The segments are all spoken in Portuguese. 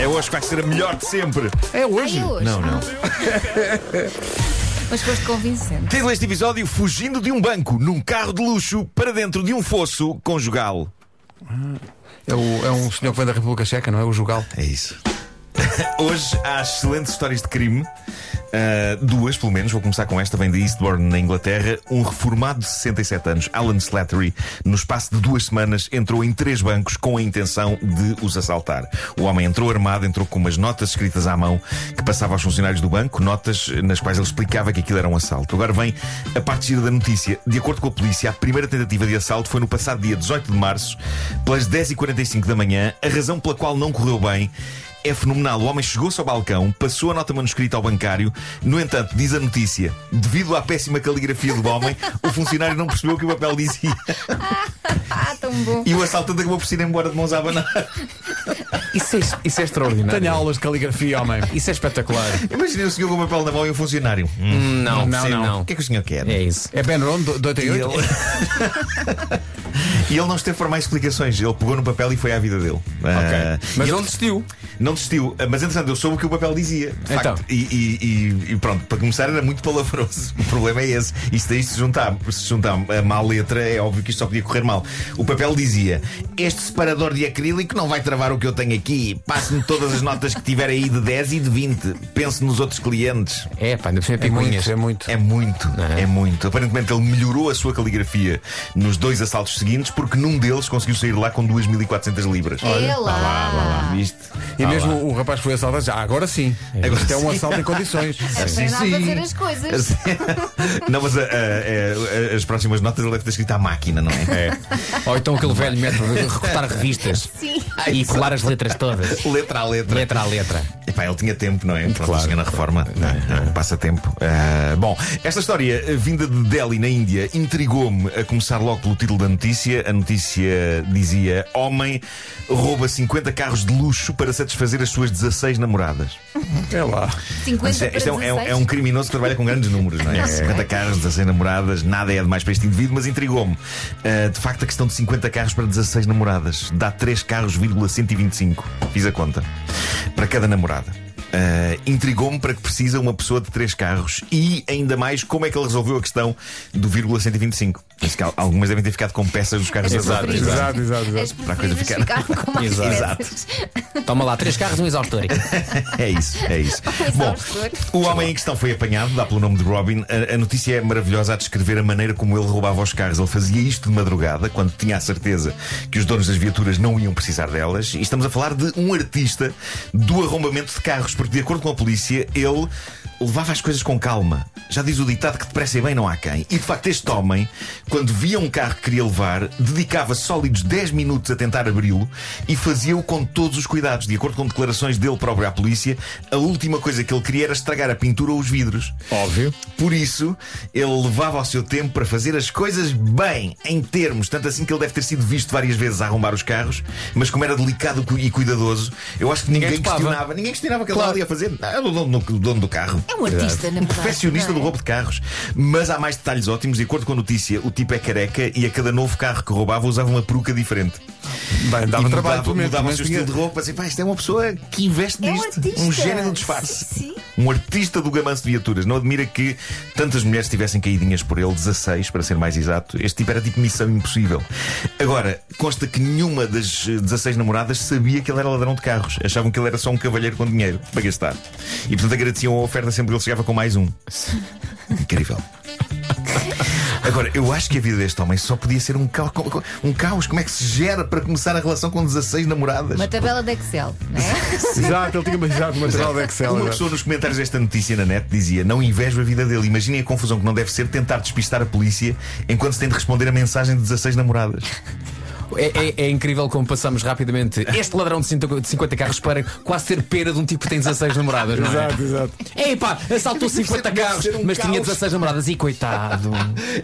É hoje que vai ser a melhor de sempre. É hoje. Ai, hoje. Não, não. Mas foste convincente. Título deste episódio: Fugindo de um banco num carro de luxo para dentro de um fosso conjugal. É, o- é um senhor que vem da República Checa, não é? O Jugal. É isso. Hoje há excelentes histórias de crime. Uh, duas, pelo menos. Vou começar com esta. Vem de Eastbourne, na Inglaterra. Um reformado de 67 anos, Alan Slattery, no espaço de duas semanas, entrou em três bancos com a intenção de os assaltar. O homem entrou armado, entrou com umas notas escritas à mão que passava aos funcionários do banco, notas nas quais ele explicava que aquilo era um assalto. Agora vem a parte gira da notícia. De acordo com a polícia, a primeira tentativa de assalto foi no passado dia 18 de março, pelas 10h45 da manhã. A razão pela qual não correu bem é fenomenal. O homem chegou-se ao balcão, passou a nota manuscrita ao bancário. No entanto, diz a notícia, devido à péssima caligrafia do homem, o funcionário não percebeu o que o papel dizia. Ah, tão bom. E o assaltante acabou por se ir embora de mãos a abanar. Isso é, isso é extraordinário. Tenho aulas de caligrafia, homem. Isso é espetacular. Imaginem o senhor com o papel na mão e o funcionário. Hum, Não, Não, não. não. o que é que o senhor quer? É isso. É Ben Ron, do, do E 88? ele... e ele não esteve por mais explicações. Ele pegou no papel e foi à vida dele. Ah, Mas e não ele desistiu. não desistiu. Ah, Mas entretanto, eu soube o que o papel dizia. Então. facto. E, e- e- pronto, para começar, era muito palavroso. O problema é esse. Isto daí se juntar, se juntar a má letra, é óbvio que isto só podia correr mal. O papel dizia: Este separador de acrílico não vai travar o que eu tenho aqui. Passe-me todas as notas que tiver aí de 10 e de 20. Pense nos outros clientes. É, pá, ainda por cima é É muito, é muito. É muito, é? é muito. Aparentemente ele melhorou a sua caligrafia nos dois assaltos seguintes, porque num deles conseguiu sair lá com 2.400 libras. É lá. Viste? E mesmo o rapaz que foi assaltado, já, agora sim. Agora Isto é um sim. assalto em condições. Aprenda a fazer as coisas. Não, mas a- a- a- as próximas notas ele deve ter escrito à máquina, não é? Ou então aquele velho método de recortar revistas Sim. e colar as letras todas. Letra a letra. Letra a letra. Epá, ele tinha tempo, não é? Pronto, Claro. chega na reforma, não é? Um passatempo. Ah, bom, esta história eh, vinda de Delhi, na Índia, intrigou-me a começar logo pelo título da notícia. A notícia dizia: Homem rouba 50 carros de luxo para satisfazer as suas 16 namoradas. É lá. 50 Mas para isto é, um- é um, 16. é um criminoso que trabalha com grandes números, não é? 50 carros, 16 namoradas, nada é demais para este indivíduo, mas intrigou-me. Ah, de facto, a questão de 50 carros para 16 namoradas dá 3 carros, vírgula 125. Fiz a conta. Para cada namorada. Ah, intrigou-me para que precisa uma pessoa de 3 carros e ainda mais como é que ele resolveu a questão do vírgula 125. Penso que al- algumas devem ter ficado com peças dos carros As das outras. preferidas. Exato, exato, exato. As Para a coisa ficar- com mais Exato. Toma lá, três carros e um exaustor. É isso, é isso. Bom, o homem em questão foi apanhado, dá pelo nome de Robin. A, a notícia é maravilhosa a descrever a maneira como ele roubava os carros. Ele fazia isto de madrugada, quando tinha a certeza que os donos das viaturas não iam precisar delas. E estamos a falar de um artista do arrombamento de carros, porque, de acordo com a polícia, ele levava as coisas com calma. Já diz o ditado que depressa e bem não há quem. E de facto, este homem, quando via um carro que queria levar, dedicava sólidos 10 minutos a tentar abri-lo e fazia-o com todos os cuidados. De acordo com declarações dele próprio à polícia, a última coisa que ele queria era estragar a pintura ou os vidros. Óbvio. Por isso, ele levava o seu tempo para fazer as coisas bem, em termos. Tanto assim que ele deve ter sido visto várias vezes a arrombar os carros, mas como era delicado e cuidadoso, eu acho que ninguém, Ninguém questionava. Ninguém questionava o que Claro. ele ali ia fazer. Dono, o dono do carro. É um artista, na Um verdade. perfeccionista não do é? roubo de carros. Mas há mais detalhes ótimos. De acordo com a notícia, o tipo é careca e a cada novo carro que roubava usava uma peruca diferente. Bem, e dava trabalho, mudava, mudava o seu tinha- estilo de roupa. Assim, pá, isto é uma pessoa que investe É um nisto. artista. um gênio do disfarce. Sim. Um artista do gamanço de viaturas. Não admira que tantas mulheres tivessem caidinhas por ele, 16 para ser mais exato. Este tipo era tipo missão impossível. Agora, consta que nenhuma das eh, 16 namoradas sabia que ele era ladrão de carros. Achavam que ele era só um cavalheiro com dinheiro para gastar. E portanto agradeciam a oferta sempre que ele chegava com mais um. Incrível. Agora, eu acho que a vida deste homem só podia ser um caos. Um caos. Como é que se gera para começar a relação com 16 namoradas? Uma tabela de Excel, não é? Exato, ele tinha exato, material de Excel. Uma exato. pessoa nos comentários desta notícia na net dizia: Não invejo a vida dele. Imaginem a confusão que não deve ser tentar despistar a polícia enquanto se tem de responder a mensagem de 16 namoradas. É, é- é incrível como passamos rapidamente este ladrão de 50 de 50 carros para quase ser pena de um tipo que tem 16 namoradas, não é? Exato, exato. Ei pá, assaltou 50 deve carros, um mas tinha caos. 16 namoradas e coitado.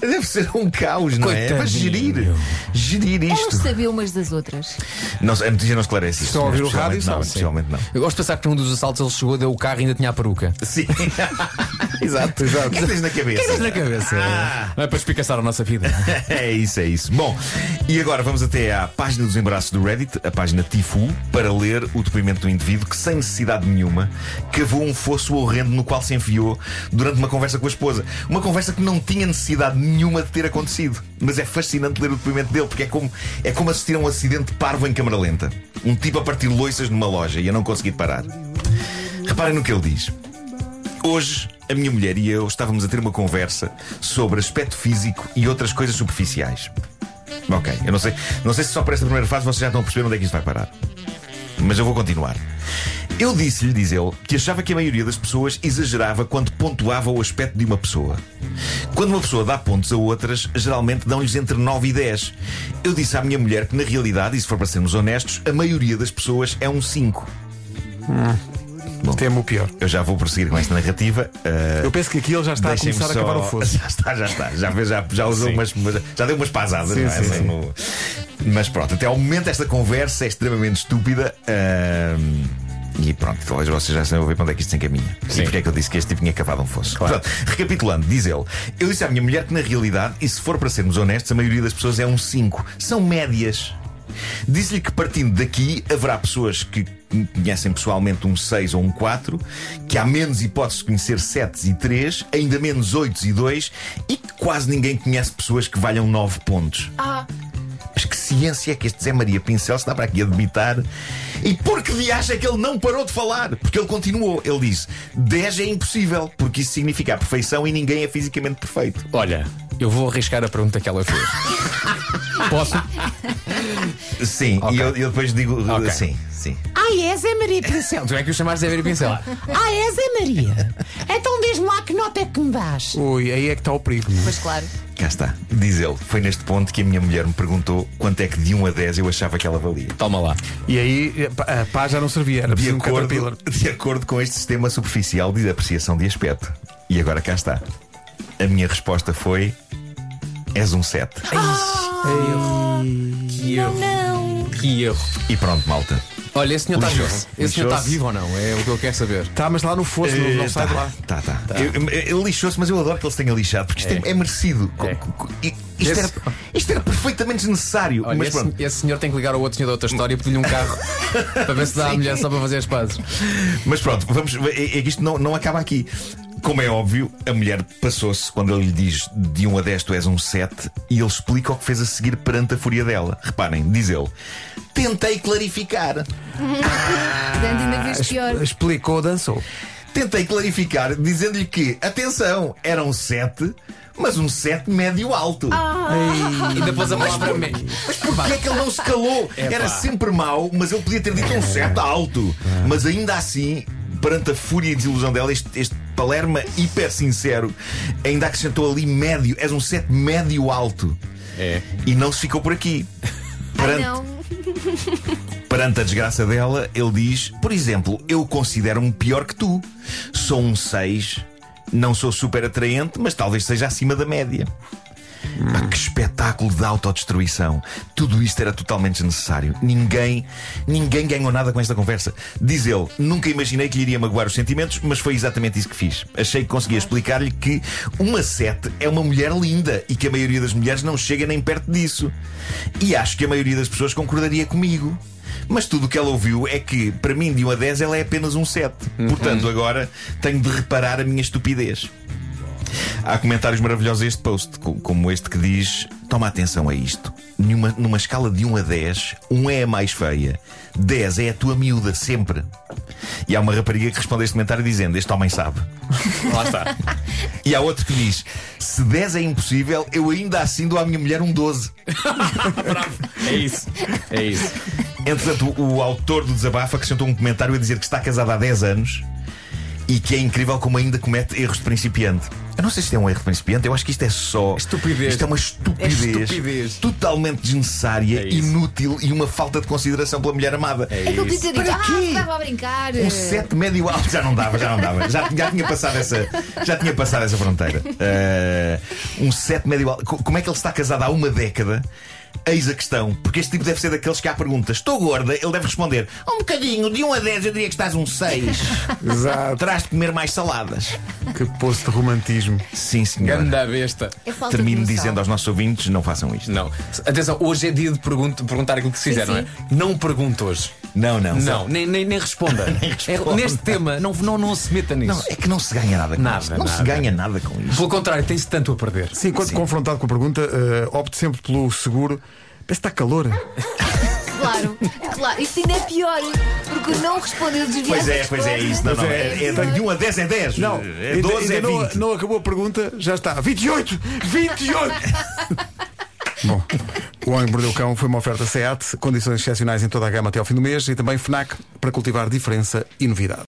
Deve ser um caos, não é? É para Coitadinho. gerir. Gerir Elas isto. sabiam umas das outras. Não, a notícia não esclarece isso. Estão a ouvir o rádio, não, não. Eu gosto de pensar que num dos assaltos ele chegou, deu o carro e ainda tinha a peruca. Sim. Exato, exato. O que é que tens na cabeça? Tens na cabeça. Ah. Não é para espicaçar a nossa vida. É isso, é isso. Bom, e agora vamos até à página dos embaraços do Reddit, a página Tifu, para ler o depoimento do indivíduo que, sem necessidade nenhuma, cavou um fosso horrendo no qual se enfiou durante uma conversa com a esposa. Uma conversa que não tinha necessidade nenhuma de ter acontecido. Mas é fascinante ler o depoimento dele, porque é como, é como assistir a um acidente parvo em câmara lenta. Um tipo a partir loiças numa loja e a não conseguir parar. Reparem no que ele diz. Hoje, a minha mulher e eu estávamos a ter uma conversa sobre aspecto físico e outras coisas superficiais. Ok, eu não sei, não sei se só para esta primeira fase vocês já estão a perceber onde é que isto vai parar. Mas eu vou continuar. Eu disse-lhe, diz ele, que achava que a maioria das pessoas exagerava quando pontuava o aspecto de uma pessoa. Quando uma pessoa dá pontos a outras, geralmente dão-lhes entre 9 e 10. Eu disse à minha mulher que, na realidade, e se for para sermos honestos, a maioria das pessoas é um 5. Temo o pior. Eu já vou prosseguir com esta narrativa. Uh, Eu penso que aqui ele já está a começar só- a acabar o fosso. Já está, já está. Já, já, já usou Sim. umas, Já deu umas pasadas, Sim, não é? sim, Assim, no- Mas pronto, até ao momento esta conversa é extremamente estúpida. ahm, E pronto, talvez vocês já a ver para onde é que isto se encaminha. E Sim. porque é que eu disse que este tipo tinha cavado um fosso. Claro. Portanto, recapitulando, diz ele: Eu disse à minha mulher que na realidade, e se for para sermos honestos, a maioria das pessoas é um 5. São médias. Disse-lhe que partindo daqui haverá pessoas que conhecem pessoalmente um 6 ou um 4, que há menos hipóteses de conhecer 7 e 3, ainda menos 8 e 2, e que quase ninguém conhece pessoas que valham 9 pontos. Ah, Mas que ciência é que este Zé Maria Pincel está para aqui a debitar? E por que lhe acha que ele não parou de falar? Porque ele continuou. Ele disse: 10 é impossível, porque isso significa a perfeição e ninguém é fisicamente perfeito. Olha, eu vou arriscar a pergunta que ela fez. Posso? Sim, Ok. e eu, eu depois digo: Ok. sim, sim. Ai, é Zé Maria Pincel. Tu é que o chamaste Zé Vera Pincel. Ah, é Zé Maria. Então diz-me lá que nota é que me dás. Ui, aí é que está o perigo. pois claro. Cá está. Diz ele: Foi neste ponto que a minha mulher me perguntou quanto é que de 1 a 10 eu achava que ela valia. Toma lá. E aí a pá já não servia, era De preciso um caterpillar. acordo, de acordo com este sistema superficial de apreciação de aspecto. E agora cá está. A minha resposta foi: És um 7. Que erro. Não. Que erro. E pronto, malta. Olha, esse senhor está vivo. Lixou-se. Esse senhor está Lixou-se. vivo ou não? É o que eu quero saber. Está, mas lá no fosso, não, não Eh, sai tá, de lá. Tá, tá. Eu- eu- Ele lixou-se, mas eu adoro que ele se tenha lixado, porque isto é, é merecido. É. Co- co- i- Isto, Esse- era, isto era perfeitamente desnecessário. Olha, mas esse, pronto. esse senhor tem que ligar ao outro senhor da outra história e pedir-lhe um carro para ver se dá à mulher só para fazer as pazes. Mas pronto, vamos. É, é que isto não, não acaba aqui. Como é óbvio, a mulher passou-se quando ele lhe diz de 1 a 10 tu és um 7 e ele explica o que fez a seguir perante a fúria dela. Reparem, diz ele: Tentei clarificar. Vez pior. Explicou, dançou. Tentei clarificar dizendo-lhe que, atenção, era um 7, mas um 7 médio-alto. Ainda pôs a palavra me... Mas porquê é que ele não se calou? Era sempre mau, mas ele podia ter dito um 7 alto. Mas ainda assim, perante a fúria e desilusão dela, este, este Palerma hiper sincero ainda acrescentou ali médio. És um 7 médio-alto. É. E não se ficou por aqui. Ai, Perante, não. perante a desgraça dela, ele diz: Por exemplo, eu considero-me pior que tu. Sou um 6, não sou super atraente, mas talvez seja acima da média. Pá, que espetáculo de autodestruição. Tudo isto era totalmente desnecessário. Ninguém, ninguém ganhou nada com esta conversa. Diz ele: Nunca imaginei que lhe iria magoar os sentimentos, mas foi exatamente isso que fiz. Achei que conseguia explicar-lhe que uma sete é uma mulher linda e que a maioria das mulheres não chega nem perto disso. E acho que a maioria das pessoas concordaria comigo. Mas tudo o que ela ouviu é que, para mim, de 1 a 10, ela é apenas um 7. Portanto, agora tenho de reparar a minha estupidez. Há comentários maravilhosos a este post, co- como este que diz: Toma atenção a isto. Numa, numa escala de 1 a 10, 1 é a mais feia, 10 é a tua miúda, sempre. E há uma rapariga que responde a este comentário dizendo: Este homem sabe. Lá está. E há outro que diz: Se 10 é impossível, eu ainda assim dou à minha mulher um 12. É isso. É isso. Entretanto, o, o autor do desabafo acrescentou um comentário a dizer que está casado há 10 anos e que é incrível como ainda comete erros de principiante. Eu não sei se isto é um erro de principiante, eu acho que isto é só. Estupidez. Isto é uma estupidez. É estupidez. Totalmente desnecessária, É inútil e uma falta de consideração pela mulher amada. É que ele podia ter ah, quê? estava a brincar. Um 7 médio alto já não dava, já não dava. Já, já tinha passado essa, já tinha passado essa fronteira. Eh, um 7 médio alto. Co- Como é que ele está casado há uma década? Eis a questão, porque este tipo deve ser daqueles que há perguntas. Estou gorda, ele deve responder: Um bocadinho, de 1 a 10 eu diria que estás um 6. Exato. Terás de comer mais saladas. Que poço de romantismo. Sim, senhor. Ganda besta. É falta Termino noção. dizendo aos nossos ouvintes: não façam isto. Não. Atenção, hoje é dia de pergunta- perguntar aquilo que se Sim, não é? Não pergunte hoje. Não, não. Não, nem, nem, nem responda. responda. É, neste tema, não, não, não se meta nisso. Não, é que não se ganha nada com Nada, isto. Não se nada. ganha nada com isto. Pelo contrário, tem-se tanto a perder. Sim, quando confrontado com a pergunta, eh, opte sempre pelo seguro. Parece que está calor. Claro, claro. Isto ainda é pior. Porque não responder desviar Pois é, pois é isso. Não, não, é, é de 1 a 10 é 10. Não, é ainda- 12 é ainda não, 20. não acabou a pergunta, já está. 28! 28! Bom, o Homem Mordeu Cão foi uma oferta SEAT, condições excepcionais em toda a gama até ao fim do mês e também FNAC para cultivar diferença e novidade.